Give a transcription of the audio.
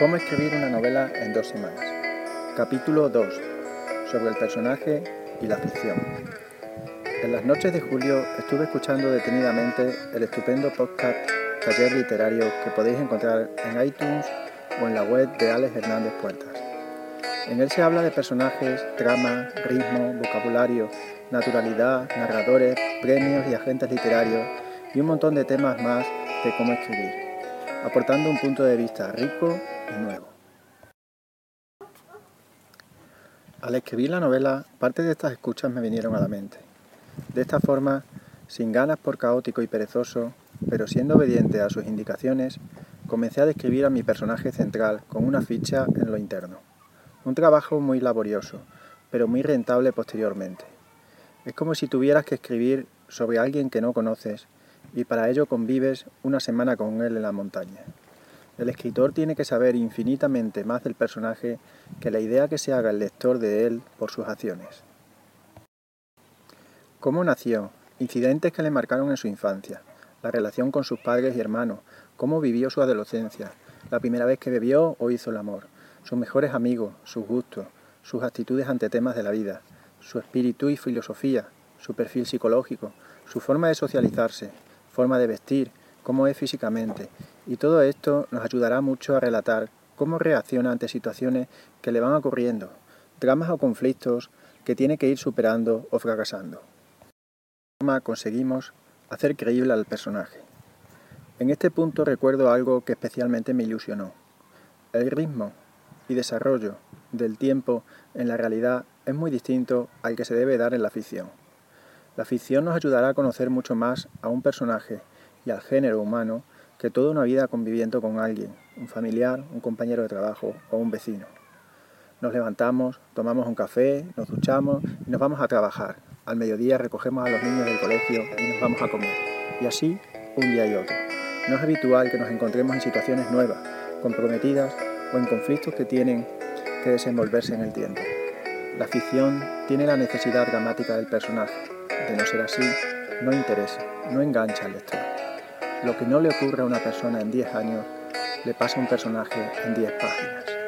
Cómo escribir una novela en dos semanas. Capítulo 2. Sobre el personaje y la ficción. En las noches de julio estuve escuchando detenidamente el estupendo podcast Taller Literario que podéis encontrar en iTunes o en la web de Alex Hernández Puertas. En él se habla de personajes, trama, ritmo, vocabulario, naturalidad, narradores, premios y agentes literarios y un montón de temas más de cómo escribir, aportando un punto de vista rico y nuevo. Al escribir la novela, parte de estas escuchas me vinieron a la mente. De esta forma, sin ganas por caótico y perezoso, pero siendo obediente a sus indicaciones, comencé a describir a mi personaje central con una ficha en lo interno. Un trabajo muy laborioso, pero muy rentable posteriormente. Es como si tuvieras que escribir sobre alguien que no conoces y para ello convives una semana con él en la montaña. El escritor tiene que saber infinitamente más del personaje que la idea que se haga el lector de él por sus acciones. ¿Cómo nació? Incidentes que le marcaron en su infancia, la relación con sus padres y hermanos, cómo vivió su adolescencia, la primera vez que bebió o hizo el amor, sus mejores amigos, sus gustos, sus actitudes ante temas de la vida, su espíritu y filosofía, su perfil psicológico, su forma de socializarse, forma de vestir, cómo es físicamente. Y todo esto nos ayudará mucho a relatar cómo reacciona ante situaciones que le van ocurriendo, dramas o conflictos que tiene que ir superando o fracasando. De forma conseguimos hacer creíble al personaje. En este punto recuerdo algo que especialmente me ilusionó. El ritmo y desarrollo del tiempo en la realidad es muy distinto al que se debe dar en la ficción. La ficción nos ayudará a conocer mucho más a un personaje y al género humano que toda una vida conviviendo con alguien, un familiar, un compañero de trabajo o un vecino. Nos levantamos, tomamos un café, nos duchamos y nos vamos a trabajar. Al mediodía recogemos a los niños del colegio y nos vamos a comer. Y así, un día y otro. No es habitual que nos encontremos en situaciones nuevas, comprometidas o en conflictos que tienen que desenvolverse en el tiempo. La ficción tiene la necesidad dramática del personaje, de no ser así, no interesa, no engancha al lector. Lo que no le ocurre a una persona en 10 años, le pasa a un personaje en 10 páginas.